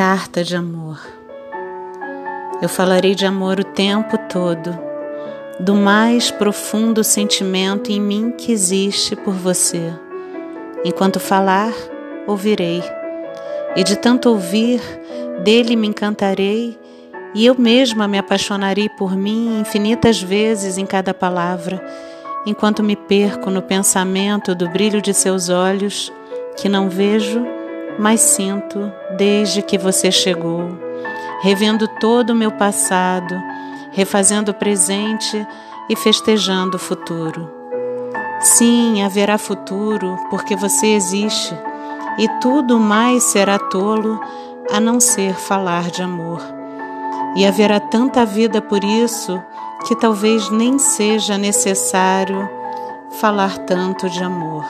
carta de amor. Eu falarei de amor o tempo todo, do mais profundo sentimento em mim que existe por você. Enquanto falar, ouvirei, e de tanto ouvir, dele me encantarei, e eu mesma me apaixonarei por mim infinitas vezes em cada palavra, enquanto me perco no pensamento do brilho de seus olhos, que não vejo mas sinto desde que você chegou, revendo todo o meu passado, refazendo o presente e festejando o futuro. Sim, haverá futuro, porque você existe, e tudo mais será tolo a não ser falar de amor. E haverá tanta vida por isso que talvez nem seja necessário falar tanto de amor.